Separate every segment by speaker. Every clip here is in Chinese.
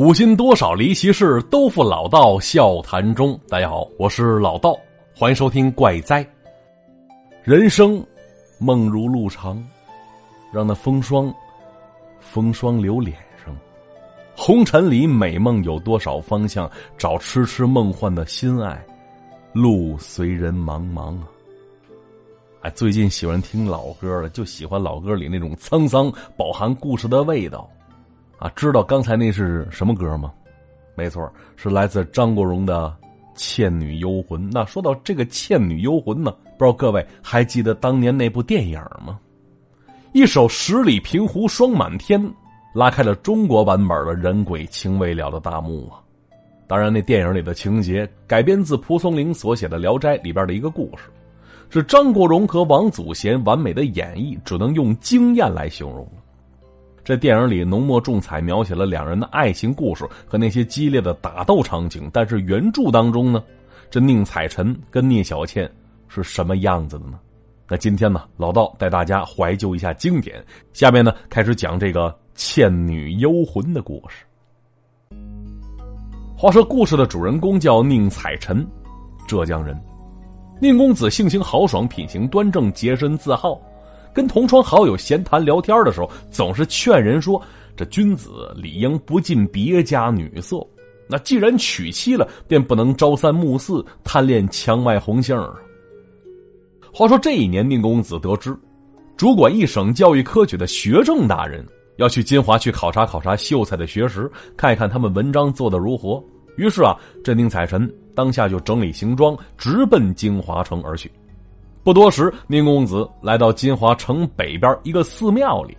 Speaker 1: 古今多少离奇事，都付老道笑谈中。大家好，我是老道，欢迎收听《怪哉》。人生梦如路长，让那风霜，风霜留脸上。红尘里美梦有多少方向？找痴痴梦幻的心爱，路随人茫茫啊！哎，最近喜欢听老歌了，就喜欢老歌里那种沧桑、饱含故事的味道。啊，知道刚才那是什么歌吗？没错，是来自张国荣的《倩女幽魂》。那说到这个《倩女幽魂》呢，不知道各位还记得当年那部电影吗？一首“十里平湖霜满天”，拉开了中国版本的人鬼情未了的大幕啊！当然，那电影里的情节改编自蒲松龄所写的《聊斋》里边的一个故事，是张国荣和王祖贤完美的演绎，只能用惊艳来形容。在电影里浓墨重彩描写了两人的爱情故事和那些激烈的打斗场景，但是原著当中呢，这宁采臣跟聂小倩是什么样子的呢？那今天呢，老道带大家怀旧一下经典，下面呢开始讲这个《倩女幽魂》的故事。话说故事的主人公叫宁采臣，浙江人。宁公子性情豪爽，品行端正，洁身自好。跟同窗好友闲谈聊天的时候，总是劝人说：“这君子理应不近别家女色。那既然娶妻了，便不能朝三暮四，贪恋墙外红杏儿。”话说这一年，宁公子得知，主管一省教育科举的学政大人要去金华去考察考察秀才的学识，看一看他们文章做的如何。于是啊，这宁采臣当下就整理行装，直奔金华城而去。不多时，宁公子来到金华城北边一个寺庙里，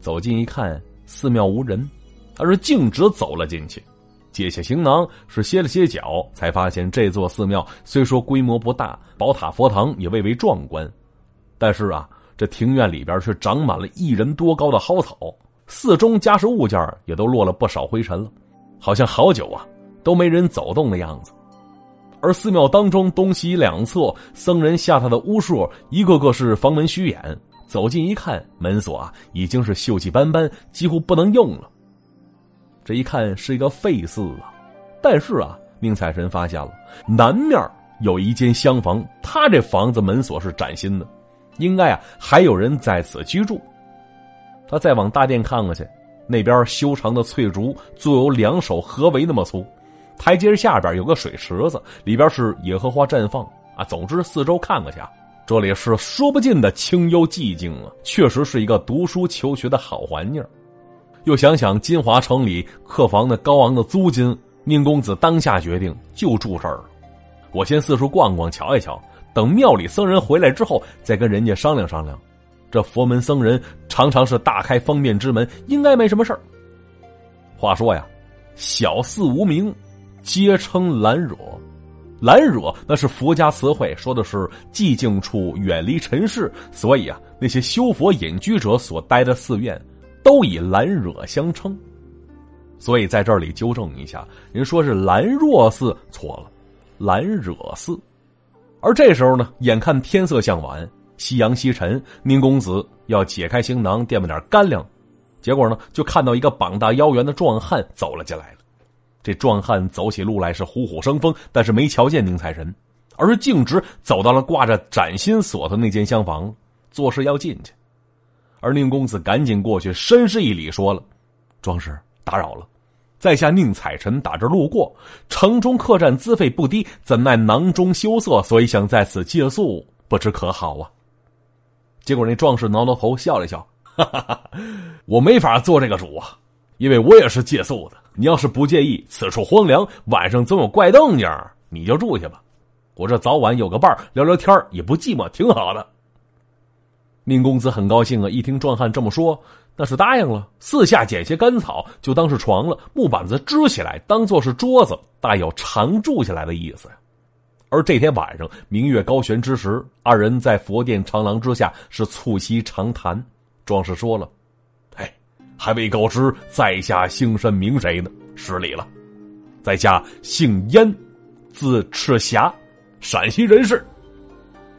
Speaker 1: 走近一看，寺庙无人，他是径直走了进去，解下行囊，是歇了歇脚，才发现这座寺庙虽说规模不大，宝塔佛堂也未为壮观，但是啊，这庭院里边却长满了一人多高的蒿草，寺中家什物件也都落了不少灰尘了，好像好久啊都没人走动的样子。而寺庙当中东西两侧僧人下榻的屋数，一个个是房门虚掩。走近一看，门锁啊已经是锈迹斑斑，几乎不能用了。这一看是一个废寺啊，但是啊，宁采臣发现了南面有一间厢房，他这房子门锁是崭新的，应该啊还有人在此居住。他再往大殿看看去，那边修长的翠竹足有两手合围那么粗。台阶下边有个水池子，里边是野荷花绽放啊。总之，四周看看去，这里是说不尽的清幽寂静啊，确实是一个读书求学的好环境。又想想金华城里客房的高昂的租金，宁公子当下决定就住这儿了。我先四处逛逛，瞧一瞧，等庙里僧人回来之后，再跟人家商量商量。这佛门僧人常常是大开方便之门，应该没什么事儿。话说呀，小寺无名。皆称兰若，兰若那是佛家词汇，说的是寂静处，远离尘世。所以啊，那些修佛隐居者所待的寺院，都以兰若相称。所以在这里纠正一下，人说是兰若寺错了，兰惹寺。而这时候呢，眼看天色向晚，夕阳西沉，宁公子要解开行囊垫吧点干粮，结果呢，就看到一个膀大腰圆的壮汉走了进来了。这壮汉走起路来是虎虎生风，但是没瞧见宁财神，而是径直走到了挂着崭新锁的那间厢房，做事要进去。而宁公子赶紧过去，深施一礼，说了：“庄师打扰了，在下宁采臣打这路过，城中客栈资费不低，怎奈囊中羞涩，所以想在此借宿，不知可好啊？”结果那壮士挠挠头，笑了笑：“哈哈哈，我没法做这个主啊，因为我也是借宿的。”你要是不介意，此处荒凉，晚上总有怪动静，你就住下吧。我这早晚有个伴聊聊天也不寂寞，挺好的。宁公子很高兴啊，一听壮汉这么说，那是答应了。四下捡些干草，就当是床了，木板子支起来，当做是桌子，大有常住下来的意思。而这天晚上，明月高悬之时，二人在佛殿长廊之下是促膝长谈。壮士说了。还未告知在下姓甚名谁呢？失礼了，在下姓燕，字赤霞，陕西人士。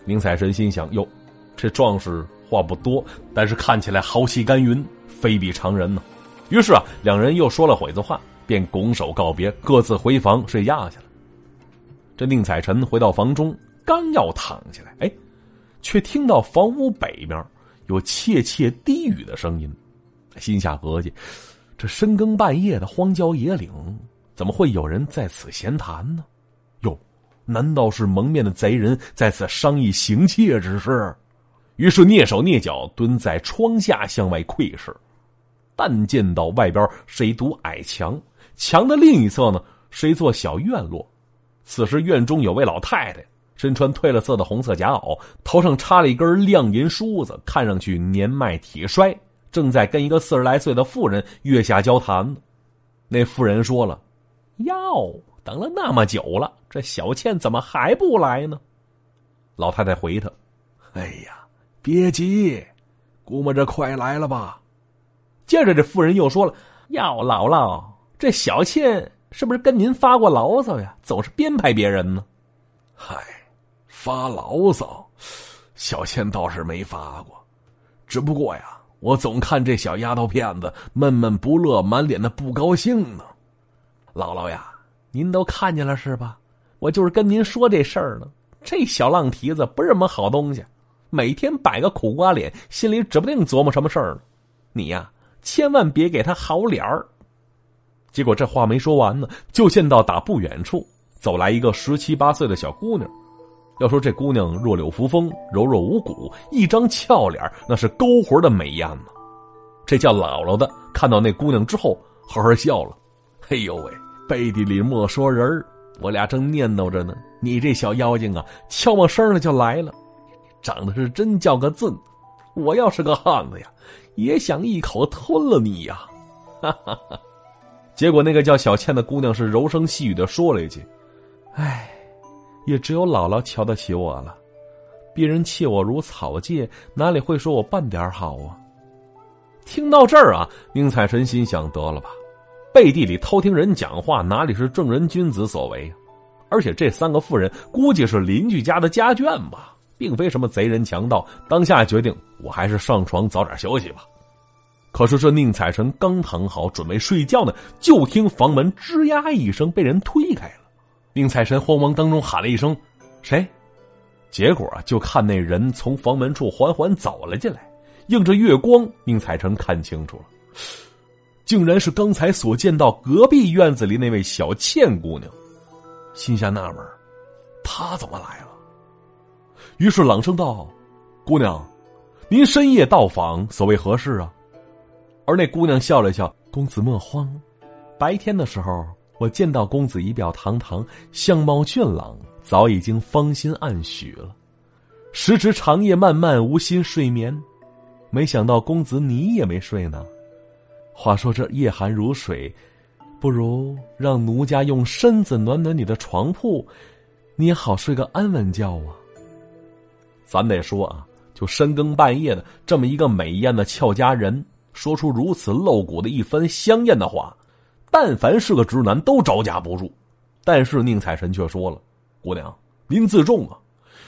Speaker 1: 宁采臣心想：哟，这壮士话不多，但是看起来豪气干云，非比常人呢。于是啊，两人又说了会子话，便拱手告别，各自回房睡觉去了。这宁采臣回到房中，刚要躺下来，哎，却听到房屋北边有窃窃低语的声音，心下合计：这深更半夜的荒郊野岭，怎么会有人在此闲谈呢？哟，难道是蒙面的贼人在此商议行窃之事？于是蹑手蹑脚蹲在窗下向外窥视，但见到外边是一堵矮墙，墙的另一侧呢是一座小院落。此时院中有位老太太，身穿褪了色的红色夹袄，头上插了一根亮银梳子，看上去年迈体衰，正在跟一个四十来岁的妇人月下交谈呢。那妇人说了：“哟，等了那么久了，这小倩怎么还不来呢？”老太太回他：“哎呀。”别急，估摸着快来了吧。接着，这妇人又说了：“要姥姥，这小倩是不是跟您发过牢骚呀？总是编排别人呢。”嗨，发牢骚，小倩倒是没发过。只不过呀，我总看这小丫头片子闷闷不乐，满脸的不高兴呢。姥姥呀，您都看见了是吧？我就是跟您说这事儿呢。这小浪蹄子不是什么好东西。每天摆个苦瓜脸，心里指不定琢磨什么事儿呢。你呀，千万别给他好脸儿。结果这话没说完呢，就见到打不远处走来一个十七八岁的小姑娘。要说这姑娘弱柳扶风，柔弱无骨，一张俏脸那是勾魂的美艳呢。这叫姥姥的看到那姑娘之后，呵呵笑了。哎呦喂，背地里莫说人儿，我俩正念叨着呢，你这小妖精啊，悄没声的就来了。长得是真叫个俊，我要是个汉子呀，也想一口吞了你呀！哈哈哈。结果那个叫小倩的姑娘是柔声细语的说了一句：“哎，也只有姥姥瞧得起我了，别人弃我如草芥，哪里会说我半点好啊？”听到这儿啊，宁采臣心想：得了吧，背地里偷听人讲话，哪里是正人君子所为？而且这三个妇人估计是邻居家的家眷吧。并非什么贼人强盗，当下决定，我还是上床早点休息吧。可是这宁采臣刚躺好，准备睡觉呢，就听房门吱呀一声被人推开了。宁采臣慌忙当中喊了一声：“谁？”结果啊，就看那人从房门处缓缓走了进来，映着月光，宁采臣看清楚了，竟然是刚才所见到隔壁院子里那位小倩姑娘，心下纳闷：她怎么来了？于是朗声道：“姑娘，您深夜到访，所谓何事啊？”而那姑娘笑了笑：“公子莫慌，白天的时候我见到公子仪表堂堂，相貌俊朗，早已经芳心暗许了。时值长夜漫漫，无心睡眠，没想到公子你也没睡呢。话说这夜寒如水，不如让奴家用身子暖暖你的床铺，你也好睡个安稳觉啊。”咱得说啊，就深更半夜的这么一个美艳的俏佳人，说出如此露骨的一番香艳的话，但凡是个直男都招架不住。但是宁采臣却说了：“姑娘，您自重啊！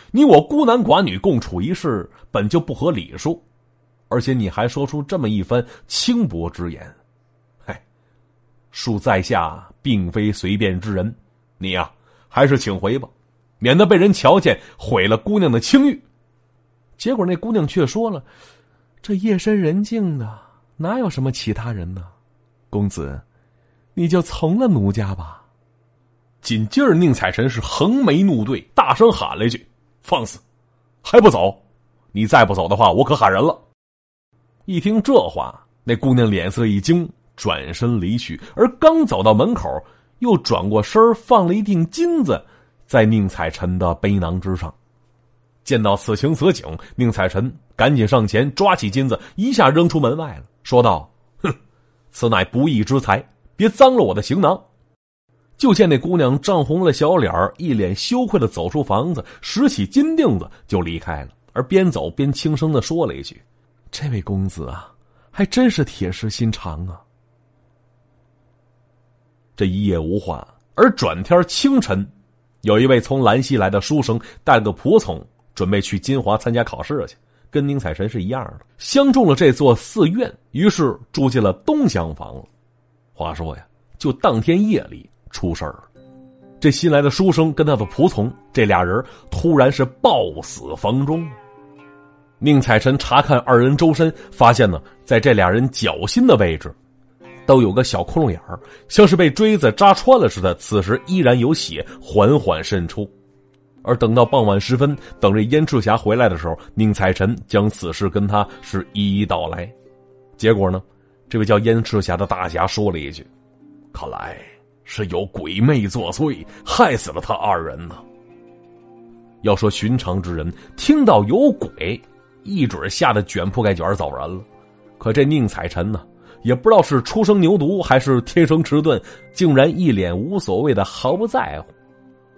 Speaker 1: 你我孤男寡女共处一室，本就不合礼数，而且你还说出这么一番轻薄之言，嗨，恕在下并非随便之人，你呀，还是请回吧。”免得被人瞧见，毁了姑娘的清誉。结果那姑娘却说了：“这夜深人静的，哪有什么其他人呢？公子，你就从了奴家吧。”紧接着，宁采臣是横眉怒对，大声喊了一句：“放肆！还不走？你再不走的话，我可喊人了！”一听这话，那姑娘脸色一惊，转身离去。而刚走到门口，又转过身放了一锭金子。在宁采臣的背囊之上，见到此情此景，宁采臣赶紧上前抓起金子，一下扔出门外了，说道：“哼，此乃不义之财，别脏了我的行囊。”就见那姑娘涨红了小脸一脸羞愧的走出房子，拾起金锭子就离开了，而边走边轻声的说了一句：“这位公子啊，还真是铁石心肠啊。”这一夜无话，而转天清晨。有一位从兰溪来的书生，带了个仆从，准备去金华参加考试去，跟宁采臣是一样的，相中了这座寺院，于是住进了东厢房。话说呀，就当天夜里出事儿了。这新来的书生跟他的仆从，这俩人突然是暴死房中。宁采臣查看二人周身，发现呢，在这俩人脚心的位置，都有个小窟窿眼儿，像是被锥子扎穿了似的。此时依然有血缓缓渗出。而等到傍晚时分，等这燕赤霞回来的时候，宁采臣将此事跟他是一一道来。结果呢，这位叫燕赤霞的大侠说了一句：“看来是有鬼魅作祟，害死了他二人呢。”要说寻常之人听到有鬼，一准吓得卷铺盖卷走人了。可这宁采臣呢，也不知道是初生牛犊还是天生迟钝，竟然一脸无所谓的毫不在乎。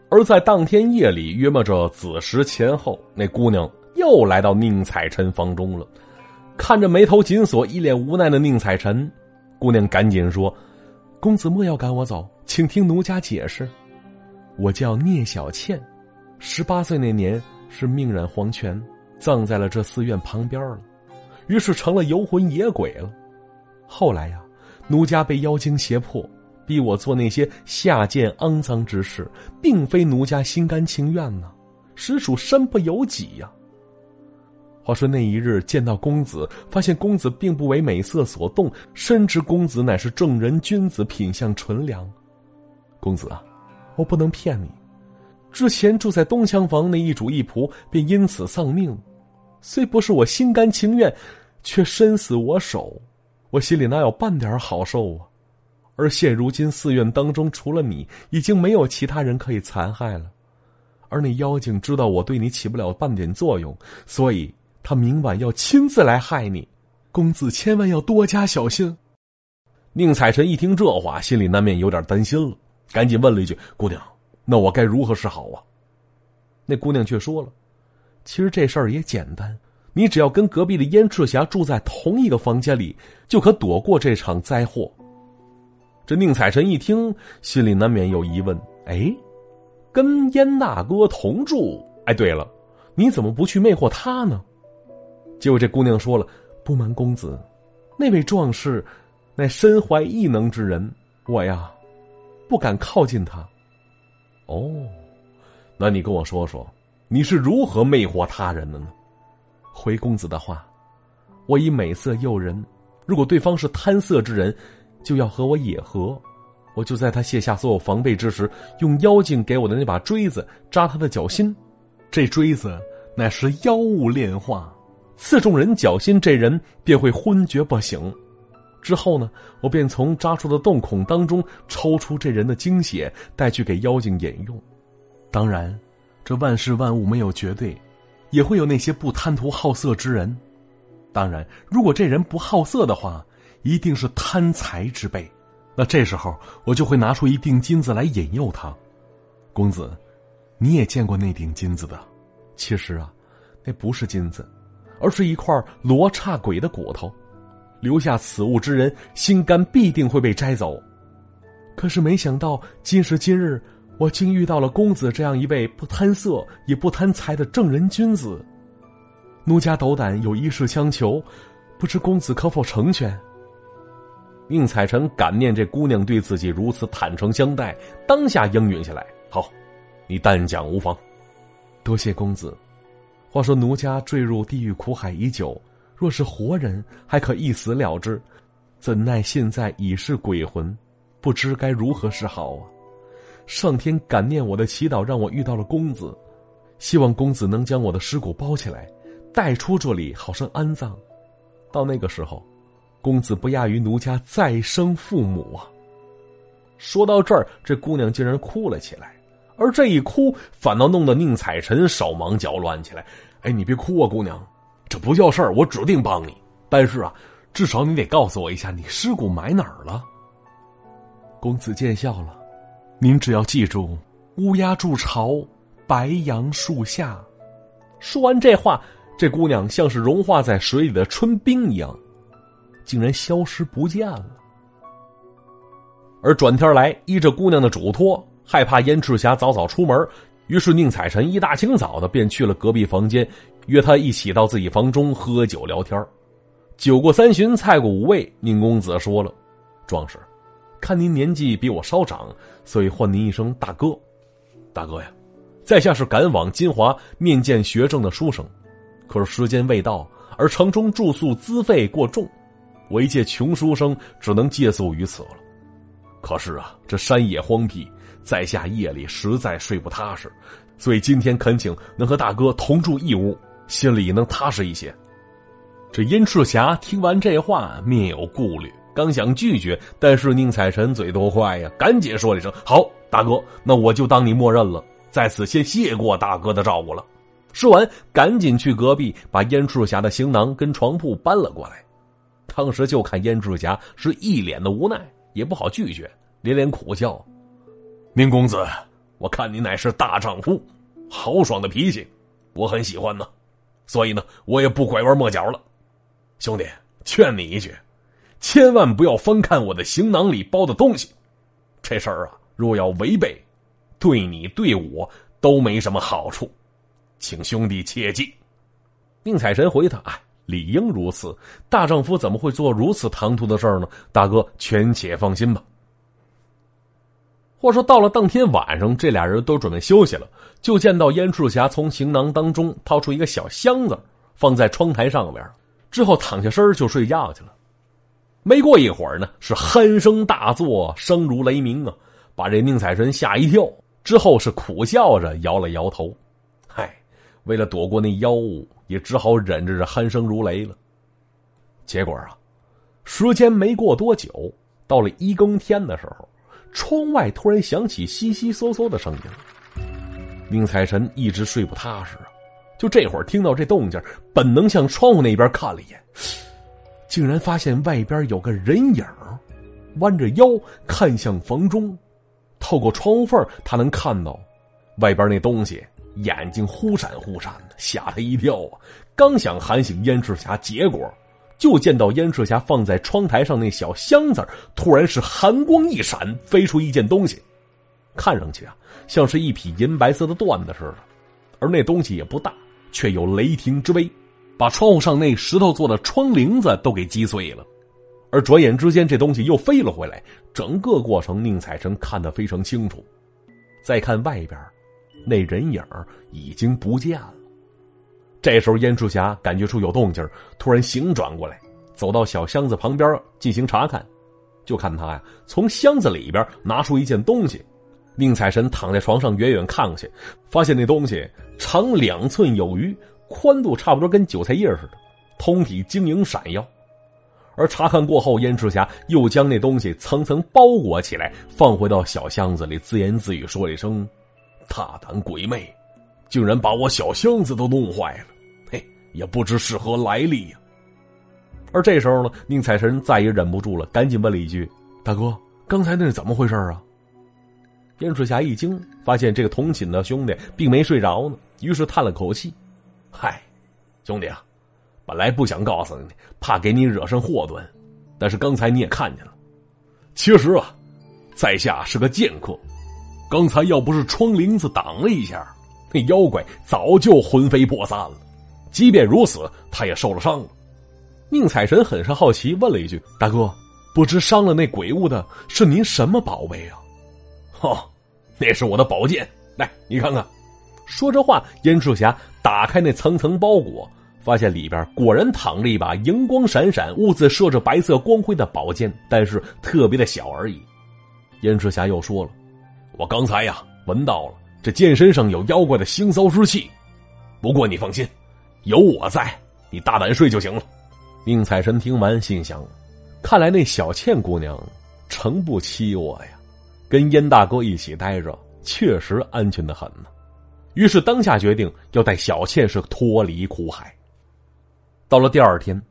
Speaker 1: 而在当天夜里，约摸着子时前后，那姑娘又来到宁采臣房中了。看着眉头紧锁、一脸无奈的宁采臣，姑娘赶紧说：“公子莫要赶我走，请听奴家解释。我叫聂小倩，十八岁那年是命染黄泉，葬在了这寺院旁边了，于是成了游魂野鬼了。后来呀，奴家被妖精胁迫。”逼我做那些下贱肮脏之事，并非奴家心甘情愿呢，实属身不由己呀。话说那一日见到公子，发现公子并不为美色所动，深知公子乃是正人君子，品相纯良。公子啊，我不能骗你，之前住在东厢房那一主一仆便因此丧命，虽不是我心甘情愿，却身死我手，我心里哪有半点好受啊？而现如今寺院当中，除了你，已经没有其他人可以残害了。而那妖精知道我对你起不了半点作用，所以他明晚要亲自来害你。公子千万要多加小心。宁采臣一听这话，心里难免有点担心了，赶紧问了一句：“姑娘，那我该如何是好啊？”那姑娘却说了：“其实这事儿也简单，你只要跟隔壁的燕赤霞住在同一个房间里，就可躲过这场灾祸。”这宁采臣一听，心里难免有疑问：哎，跟燕大哥同住？哎，对了，你怎么不去魅惑他呢？结果这姑娘说了：“不瞒公子，那位壮士乃身怀异能之人，我呀，不敢靠近他。”哦，那你跟我说说，你是如何魅惑他人的呢？回公子的话，我以美色诱人，如果对方是贪色之人。就要和我野合，我就在他卸下所有防备之时，用妖精给我的那把锥子扎他的脚心。这锥子乃是妖物炼化，刺中人脚心，这人便会昏厥不醒。之后呢，我便从扎出的洞孔当中抽出这人的精血，带去给妖精饮用。当然，这万事万物没有绝对，也会有那些不贪图好色之人。当然，如果这人不好色的话。一定是贪财之辈，那这时候我就会拿出一锭金子来引诱他。公子，你也见过那锭金子的？其实啊，那不是金子，而是一块罗刹鬼的骨头。留下此物之人，心肝必定会被摘走。可是没想到，今时今日，我竟遇到了公子这样一位不贪色也不贪财的正人君子。奴家斗胆有一事相求，不知公子可否成全？宁采臣感念这姑娘对自己如此坦诚相待，当下应允下来。好，你但讲无妨。多谢公子。话说奴家坠入地狱苦海已久，若是活人还可一死了之，怎奈现在已是鬼魂，不知该如何是好啊！上天感念我的祈祷，让我遇到了公子，希望公子能将我的尸骨包起来，带出这里，好生安葬。到那个时候。公子不亚于奴家再生父母啊！说到这儿，这姑娘竟然哭了起来，而这一哭，反倒弄得宁采臣手忙脚乱起来。哎，你别哭啊，姑娘，这不叫事儿，我指定帮你。但是啊，至少你得告诉我一下，你尸骨埋哪儿了？公子见笑了，您只要记住：乌鸦筑巢，白杨树下。说完这话，这姑娘像是融化在水里的春冰一样。竟然消失不见了。而转天来，依着姑娘的嘱托，害怕燕赤霞早早出门，于是宁采臣一大清早的便去了隔壁房间，约他一起到自己房中喝酒聊天酒过三巡，菜过五味，宁公子说了：“壮士，看您年纪比我稍长，所以唤您一声大哥。大哥呀，在下是赶往金华面见学政的书生，可是时间未到，而城中住宿资费过重，我一介穷书生只能借宿于此了。可是啊，这山野荒僻，在下夜里实在睡不踏实，所以今天恳请能和大哥同住一屋，心里能踏实一些。这殷赤霞听完这话，面有顾虑。刚想拒绝，但是宁采臣嘴多快呀，赶紧说一声：“好，大哥，那我就当你默认了。在此先谢过大哥的照顾了。”说完，赶紧去隔壁把燕赤霞的行囊跟床铺搬了过来。当时就看燕赤霞是一脸的无奈，也不好拒绝，连连苦笑：“宁公子，我看你乃是大丈夫，豪爽的脾气，我很喜欢呢。所以呢，我也不拐弯抹角了。兄弟，劝你一句。”千万不要翻看我的行囊里包的东西，这事儿啊，若要违背，对你对我都没什么好处，请兄弟切记。宁采臣回他：“哎，理应如此，大丈夫怎么会做如此唐突的事儿呢？大哥，全且放心吧。”话说到了当天晚上，这俩人都准备休息了，就见到燕赤霞从行囊当中掏出一个小箱子，放在窗台上边，之后躺下身就睡觉去了。没过一会儿呢，是鼾声大作，声如雷鸣啊，把这宁采臣吓一跳。之后是苦笑着摇了摇头，嗨，为了躲过那妖物，也只好忍着这鼾声如雷了。结果啊，时间没过多久，到了一更天的时候，窗外突然响起悉悉嗦嗦的声音。宁采臣一直睡不踏实啊，就这会儿听到这动静，本能向窗户那边看了一眼。竟然发现外边有个人影弯着腰看向房中。透过窗户缝，他能看到外边那东西，眼睛忽闪忽闪的，吓他一跳啊！刚想喊醒燕赤霞，结果就见到燕赤霞放在窗台上那小箱子，突然是寒光一闪，飞出一件东西，看上去啊，像是一匹银白色的缎子似的，而那东西也不大，却有雷霆之威。把窗户上那石头做的窗棂子都给击碎了，而转眼之间，这东西又飞了回来。整个过程，宁采臣看得非常清楚。再看外边，那人影已经不见了。这时候，燕赤霞感觉出有动静，突然醒转过来，走到小箱子旁边进行查看。就看他呀，从箱子里边拿出一件东西。宁采臣躺在床上远远看过去，发现那东西长两寸有余。宽度差不多跟韭菜叶似的，通体晶莹闪耀。而查看过后，燕赤霞又将那东西层层包裹起来，放回到小箱子里，自言自语说了一声：“大胆鬼魅，竟然把我小箱子都弄坏了！嘿，也不知是何来历呀。”而这时候呢，宁采臣再也忍不住了，赶紧问了一句：“大哥，刚才那是怎么回事啊？”燕赤霞一惊，发现这个同寝的兄弟并没睡着呢，于是叹了口气。嗨，兄弟啊，本来不想告诉你，怕给你惹上祸端，但是刚才你也看见了。其实啊，在下是个剑客，刚才要不是窗棂子挡了一下，那妖怪早就魂飞魄散了。即便如此，他也受了伤。宁采臣很是好奇，问了一句：“大哥，不知伤了那鬼物的是您什么宝贝啊？”“ 哦，那是我的宝剑，来，你看看。”说着话，燕赤霞打开那层层包裹，发现里边果然躺着一把荧光闪闪、兀自射着白色光辉的宝剑，但是特别的小而已。燕赤霞又说了：“我刚才呀，闻到了这剑身上有妖怪的腥骚之气。不过你放心，有我在，你大胆睡就行了。”宁采臣听完，心想：“看来那小倩姑娘诚不欺我呀，跟燕大哥一起待着，确实安全的很呢。”于是当下决定要带小倩是脱离苦海。到了第二天，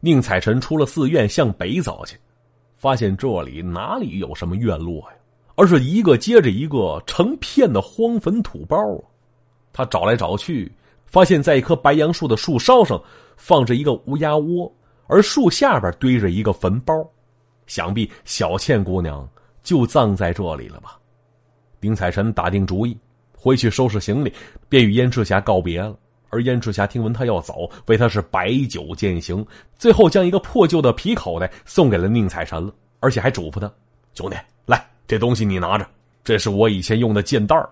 Speaker 1: 宁采臣出了寺院向北走去，发现这里哪里有什么院落呀，而是一个接着一个成片的荒坟土包啊。他找来找去，发现在一棵白杨树的树梢上放着一个乌鸦窝，而树下边堆着一个坟包，想必小倩姑娘就葬在这里了吧。宁采臣打定主意。回去收拾行李，便与燕赤霞告别了。而燕赤霞听闻他要走，为他是摆酒饯行，最后将一个破旧的皮口袋送给了宁采臣了，而且还嘱咐他，兄弟，这东西你拿着，这是我以前用的剑袋儿，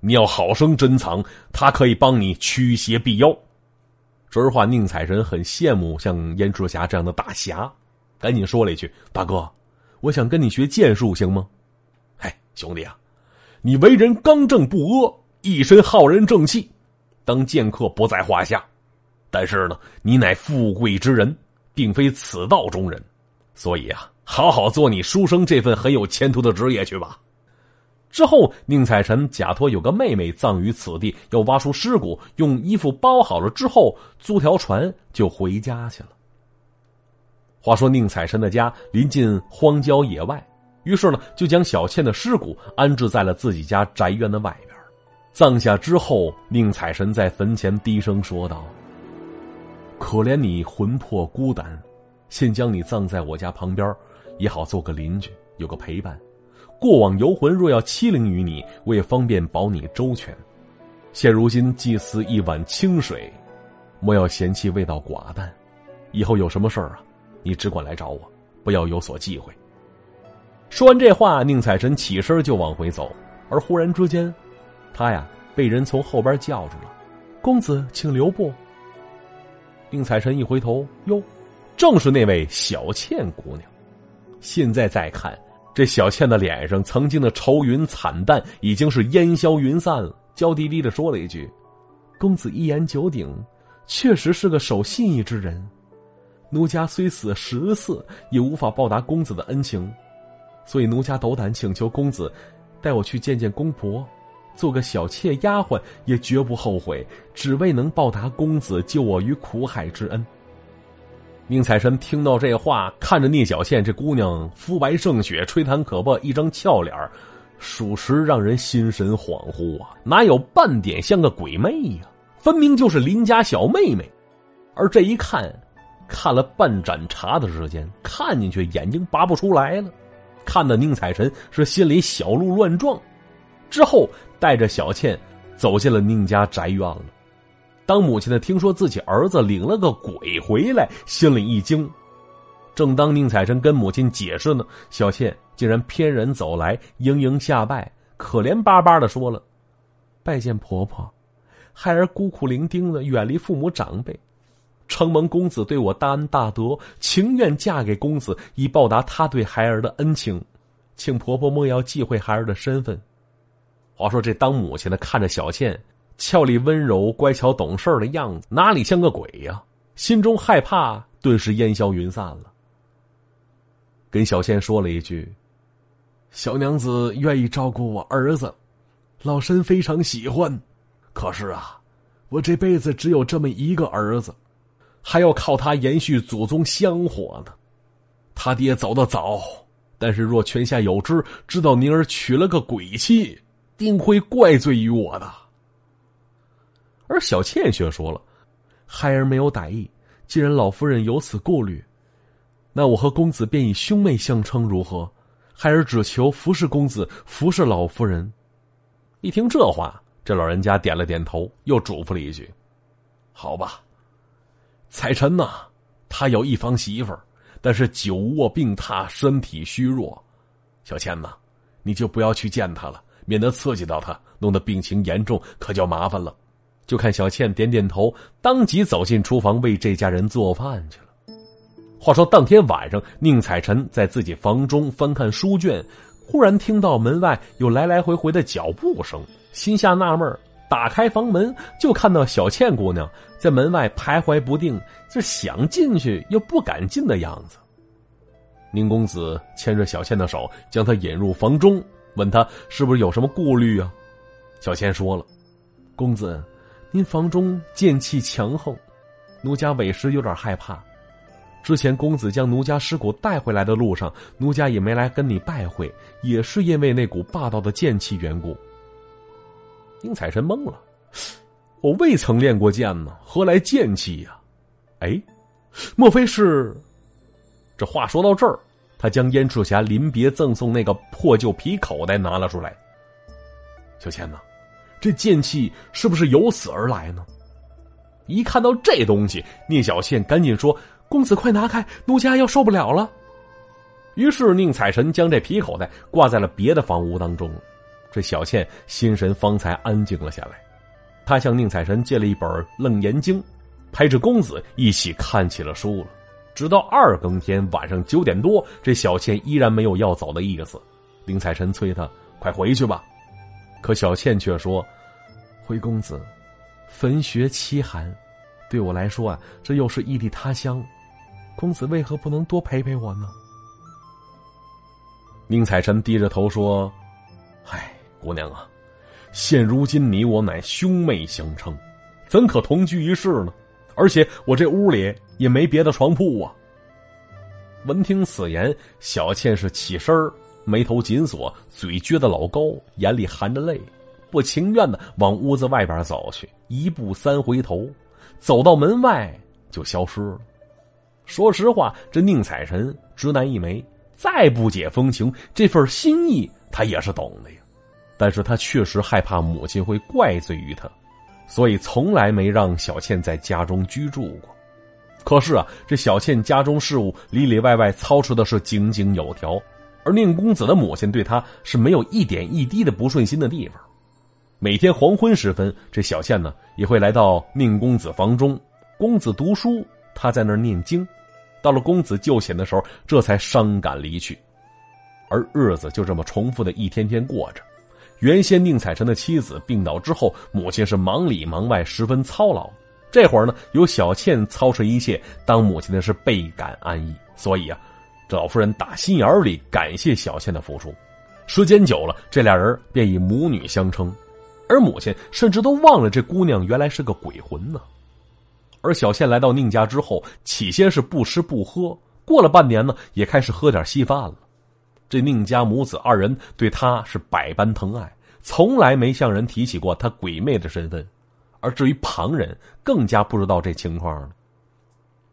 Speaker 1: 你要好生珍藏，它可以帮你驱邪避妖。说实话，宁采臣很羡慕像燕赤霞这样的大侠，赶紧说了一句：“大哥，我想跟你学剑术，行吗？”哎，兄弟啊，你为人刚正不阿，一身浩然正气，当剑客不在话下。但是呢，你乃富贵之人，并非此道中人，所以啊。好好做你书生这份很有前途的职业去吧。之后，宁采臣假托有个妹妹葬于此地，要挖出尸骨，用衣服包好了之后，租条船就回家去了。话说，宁采臣的家临近荒郊野外，于是呢，就将小倩的尸骨安置在了自己家宅院的外边。葬下之后，宁采臣在坟前低声说道：“可怜你魂魄孤单，现将你葬在我家旁边。”也好做个邻居，有个陪伴。过往游魂若要欺凌于你，我也方便保你周全。现如今祭祀一碗清水，莫要嫌弃味道寡淡。以后有什么事儿啊，你只管来找我，不要有所忌讳。说完这话，宁采臣起身就往回走，而忽然之间，他呀被人从后边叫住了：“公子，请留步。”宁采臣一回头，哟，正是那位小倩姑娘。现在再看，这小倩的脸上曾经的愁云惨淡已经是烟消云散了，娇滴滴的说了一句：“公子一言九鼎，确实是个守信义之人。奴家虽死十次，也无法报答公子的恩情，所以奴家斗胆请求公子，带我去见见公婆，做个小妾丫鬟也绝不后悔，只为能报答公子救我于苦海之恩。”宁采臣听到这话，看着聂小倩这姑娘肤白胜雪、吹弹可破，一张俏脸属实让人心神恍惚啊！哪有半点像个鬼魅呀？分明就是邻家小妹妹。而这一看，看了半盏茶的时间，看进去眼睛拔不出来了，看的宁采臣是心里小鹿乱撞。之后带着小倩走进了宁家宅院了。当母亲的听说自己儿子领了个鬼回来，心里一惊。正当宁采臣跟母亲解释呢，小倩竟然翩然走来，盈盈下拜，可怜巴巴的说了：“拜见婆婆，孩儿孤苦伶仃的远离父母长辈，承蒙公子对我大恩大德，情愿嫁给公子，以报答他对孩儿的恩情，请婆婆莫要忌讳孩儿的身份。”话说这当母亲的看着小倩。俏丽温柔、乖巧懂事的样子，哪里像个鬼呀？心中害怕，顿时烟消云散了。跟小倩说了一句：“小娘子愿意照顾我儿子，老身非常喜欢。可是啊，我这辈子只有这么一个儿子，还要靠他延续祖宗香火呢。他爹走得早，但是若泉下有知，知道宁儿娶了个鬼妻，定会怪罪于我的。”而小倩却说了：“孩儿没有歹意，既然老夫人有此顾虑，那我和公子便以兄妹相称，如何？孩儿只求服侍公子，服侍老夫人。”一听这话，这老人家点了点头，又嘱咐了一句：“好吧。”彩臣呐，他有一房媳妇，但是久卧病榻，身体虚弱。小倩呐，你就不要去见他了，免得刺激到他，弄得病情严重，可就麻烦了。就看小倩点点头，当即走进厨房为这家人做饭去了。话说当天晚上，宁采臣在自己房中翻看书卷，忽然听到门外有来来回回的脚步声，心下纳闷打开房门就看到小倩姑娘在门外徘徊不定，是想进去又不敢进的样子。宁公子牵着小倩的手，将她引入房中，问她是不是有什么顾虑啊？小倩说了：“公子。”您房中剑气强横，奴家委实有点害怕。之前公子将奴家尸骨带回来的路上，奴家也没来跟你拜会，也是因为那股霸道的剑气缘故。宁采臣懵了，我未曾练过剑呢，何来剑气呀？哎，莫非是？这话说到这儿，他将燕赤霞临别赠送那个破旧皮口袋拿了出来。小倩呢？这剑气是不是由此而来呢？一看到这东西，聂小倩赶紧说：“公子快拿开，奴家要受不了了。”于是宁采臣将这皮口袋挂在了别的房屋当中，这小倩心神方才安静了下来。他向宁采臣借了一本《楞严经》，陪着公子一起看起了书了。直到二更天晚上九点多，这小倩依然没有要走的意思。宁采臣催他快回去吧，可小倩却说：“回公子，坟穴凄寒，对我来说啊，这又是异地他乡，公子为何不能多陪陪我呢？”宁采臣低着头说：“唉，姑娘啊。”现如今你我乃兄妹相称，怎可同居一室呢？而且我这屋里也没别的床铺啊。闻听此言，小倩是起身眉头紧锁，嘴撅得老高，眼里含着泪，不情愿的往屋子外边走去，一步三回头，走到门外就消失了。说实话，这宁采臣直男一枚，再不解风情，这份心意他也是懂的呀。但是他确实害怕母亲会怪罪于他，所以从来没让小倩在家中居住过。可是啊，这小倩家中事务里里外外操持的是井井有条，而宁公子的母亲对他是没有一点一滴的不顺心的地方。每天黄昏时分，这小倩呢也会来到宁公子房中，公子读书，他在那儿念经。到了公子就寝的时候，这才伤感离去。而日子就这么重复的一天天过着。原先宁采臣的妻子病倒之后，母亲是忙里忙外，十分操劳。这会儿呢，有小倩操持一切，当母亲的是倍感安逸。所以啊，这老夫人打心眼里感谢小倩的付出。时间久了，这俩人便以母女相称，而母亲甚至都忘了这姑娘原来是个鬼魂呢。而小倩来到宁家之后，起先是不吃不喝，过了半年呢，也开始喝点稀饭了。这宁家母子二人对她是百般疼爱，从来没向人提起过她鬼魅的身份，而至于旁人，更加不知道这情况了。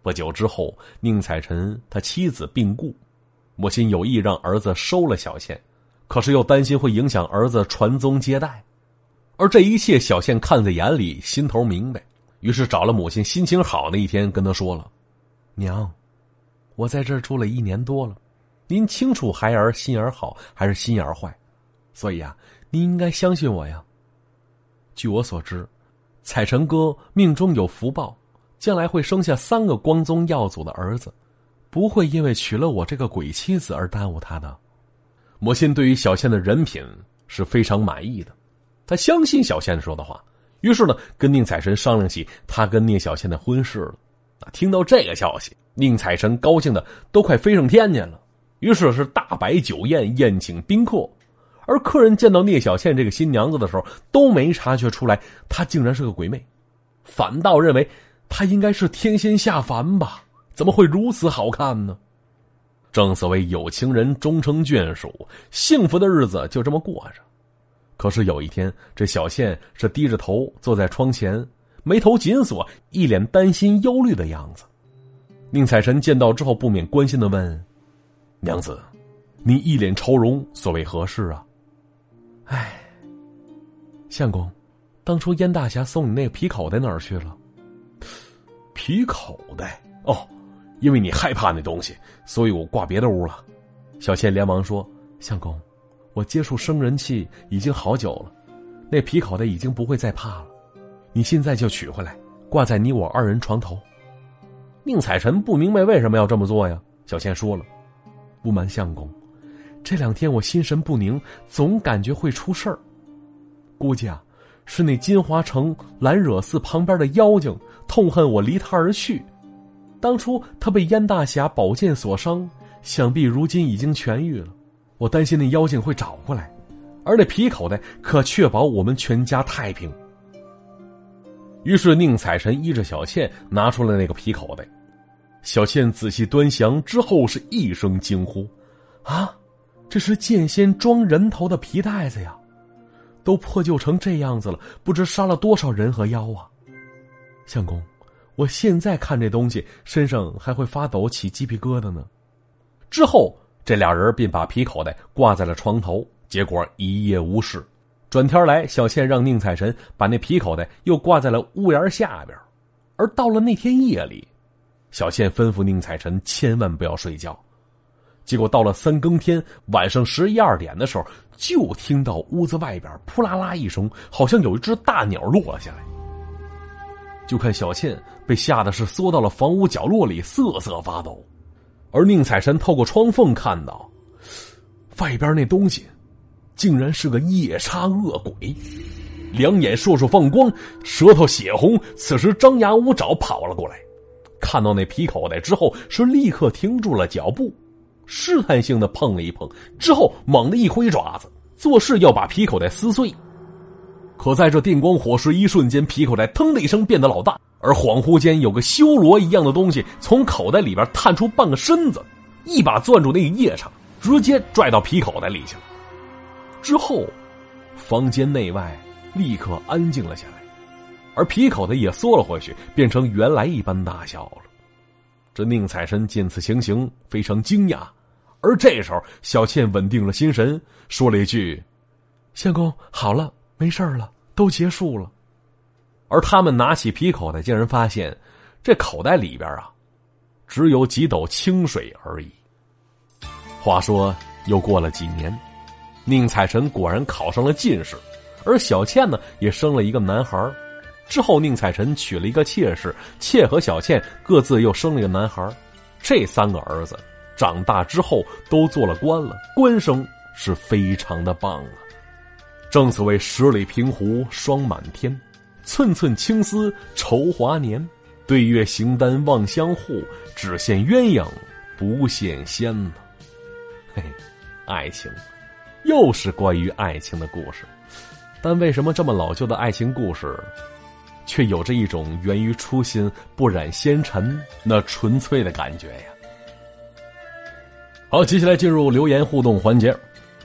Speaker 1: 不久之后，宁采臣他妻子病故，母亲有意让儿子收了小倩，可是又担心会影响儿子传宗接代，而这一切小倩看在眼里，心头明白，于是找了母亲心情好那一天，跟他说了：“娘，我在这儿住了一年多了。”您清楚孩儿心眼好还是心眼坏，所以啊，您应该相信我呀。据我所知，彩晨哥命中有福报，将来会生下三个光宗耀祖的儿子，不会因为娶了我这个鬼妻子而耽误他的。母亲对于小倩的人品是非常满意的，他相信小倩说的话，于是呢，跟宁采臣商量起他跟聂小倩的婚事了。啊，听到这个消息，宁采臣高兴的都快飞上天去了。于是是大摆酒宴，宴请宾客，而客人见到聂小倩这个新娘子的时候，都没察觉出来她竟然是个鬼魅，反倒认为她应该是天仙下凡吧？怎么会如此好看呢？正所谓有情人终成眷属，幸福的日子就这么过着。可是有一天，这小倩是低着头坐在窗前，眉头紧锁，一脸担心忧虑的样子。宁采臣见到之后，不免关心的问。娘子，你一脸愁容，所谓何事啊？唉，相公，当初燕大侠送你那个皮口袋哪儿去了？皮口袋哦，因为你害怕那东西，所以我挂别的屋了。小倩连忙说：“相公，我接触生人气已经好久了，那皮口袋已经不会再怕了。你现在就取回来，挂在你我二人床头。”宁采臣不明白为什么要这么做呀？小倩说了。不瞒相公，这两天我心神不宁，总感觉会出事儿。估计啊，是那金华城兰惹寺旁边的妖精痛恨我离他而去。当初他被燕大侠宝剑所伤，想必如今已经痊愈了。我担心那妖精会找过来，而那皮口袋可确保我们全家太平。于是宁采臣依着小倩拿出了那个皮口袋。小倩仔细端详之后，是一声惊呼：“啊，这是剑仙装人头的皮袋子呀！都破旧成这样子了，不知杀了多少人和妖啊！”相公，我现在看这东西，身上还会发抖，起鸡皮疙瘩呢。之后，这俩人便把皮口袋挂在了床头，结果一夜无事。转天来，小倩让宁采臣把那皮口袋又挂在了屋檐下边，而到了那天夜里。小倩吩咐宁采臣千万不要睡觉，结果到了三更天，晚上十一二点的时候，就听到屋子外边扑啦啦一声，好像有一只大鸟落了下来。就看小倩被吓得是缩到了房屋角落里，瑟瑟发抖。而宁采臣透过窗缝看到，外边那东西，竟然是个夜叉恶鬼，两眼烁烁放光，舌头血红，此时张牙舞爪跑了过来。看到那皮口袋之后，是立刻停住了脚步，试探性的碰了一碰，之后猛地一挥爪子，做事要把皮口袋撕碎。可在这电光火石一瞬间，皮口袋腾的一声变得老大，而恍惚间有个修罗一样的东西从口袋里边探出半个身子，一把攥住那个夜叉，直接拽到皮口袋里去了。之后，房间内外立刻安静了下来。而皮口袋也缩了回去，变成原来一般大小了。这宁采臣见此情形，非常惊讶。而这时候，小倩稳定了心神，说了一句：“相公，好了，没事了，都结束了。”而他们拿起皮口袋，竟然发现这口袋里边啊，只有几斗清水而已。话说，又过了几年，宁采臣果然考上了进士，而小倩呢，也生了一个男孩之后，宁采臣娶了一个妾室，妾和小倩各自又生了一个男孩这三个儿子长大之后都做了官了，官声是非常的棒啊！正所谓十里平湖霜满天，寸寸青丝愁华年。对月形单望相护，只羡鸳鸯不羡仙。嘿，爱情，又是关于爱情的故事，但为什么这么老旧的爱情故事？却有着一种源于初心、不染纤尘那纯粹的感觉呀。好，接下来进入留言互动环节。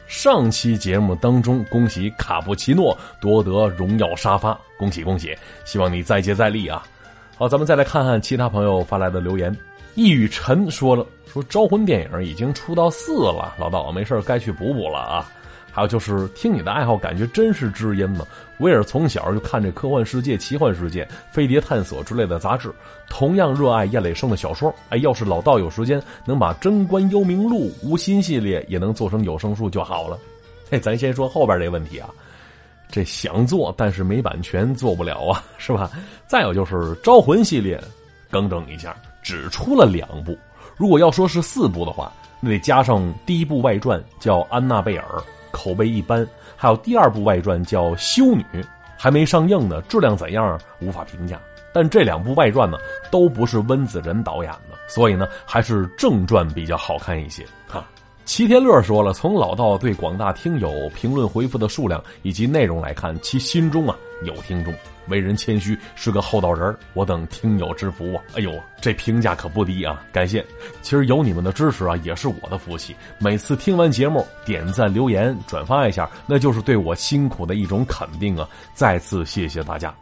Speaker 1: 上期节目当中，恭喜卡布奇诺夺得荣耀沙发，恭喜恭喜！希望你再接再厉啊！好，咱们再来看看其他朋友发来的留言。易雨晨说了，说招魂电影已经出到四了，老道没事该去补补了啊。还有就是听你的爱好，感觉真是知音呢。威尔从小就看这科幻世界、奇幻世界、飞碟探索之类的杂志，同样热爱叶磊生的小说。哎，要是老道有时间，能把《贞观幽冥录》无心系列也能做成有声书就好了。哎，咱先说后边这个问题啊，这想做，但是没版权，做不了啊，是吧？再有就是《招魂》系列，更正一下，只出了两部。如果要说是四部的话，那得加上第一部外传，叫《安娜贝尔》。口碑一般，还有第二部外传叫《修女》，还没上映呢，质量怎样无法评价。但这两部外传呢，都不是温子仁导演的，所以呢，还是正传比较好看一些。哈，齐天乐说了，从老道对广大听友评论回复的数量以及内容来看，其心中啊有听众。为人谦虚，是个厚道人我等听友之福啊！哎呦，这评价可不低啊！感谢。其实有你们的支持啊，也是我的福气。每次听完节目，点赞、留言、转发一下，那就是对我辛苦的一种肯定啊！再次谢谢大家。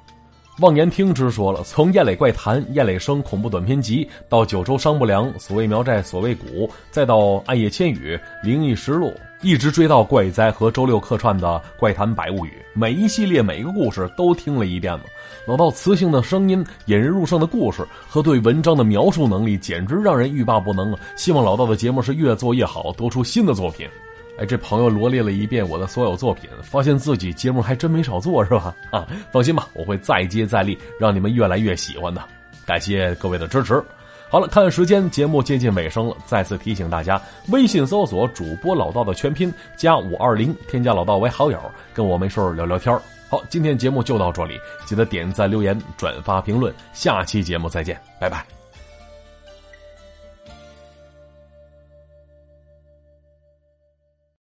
Speaker 1: 望言听之说了，从《燕磊怪谈》《燕磊生恐怖短篇集》到《九州商不良》《所谓苗寨所谓谷》，再到《暗夜千语》《灵异实录》，一直追到《怪哉》和周六客串的《怪谈百物语》，每一系列每个故事都听了一遍了。老道磁性的声音、引人入胜的故事和对文章的描述能力，简直让人欲罢不能！希望老道的节目是越做越好，多出新的作品。哎，这朋友罗列了一遍我的所有作品，发现自己节目还真没少做，是吧？啊，放心吧，我会再接再厉，让你们越来越喜欢的。感谢各位的支持。好了，看时间，节目接近尾声了，再次提醒大家，微信搜索主播老道的全拼加五二零，添加老道为好友，跟我没事聊聊天好，今天节目就到这里，记得点赞、留言、转发、评论，下期节目再见，拜拜。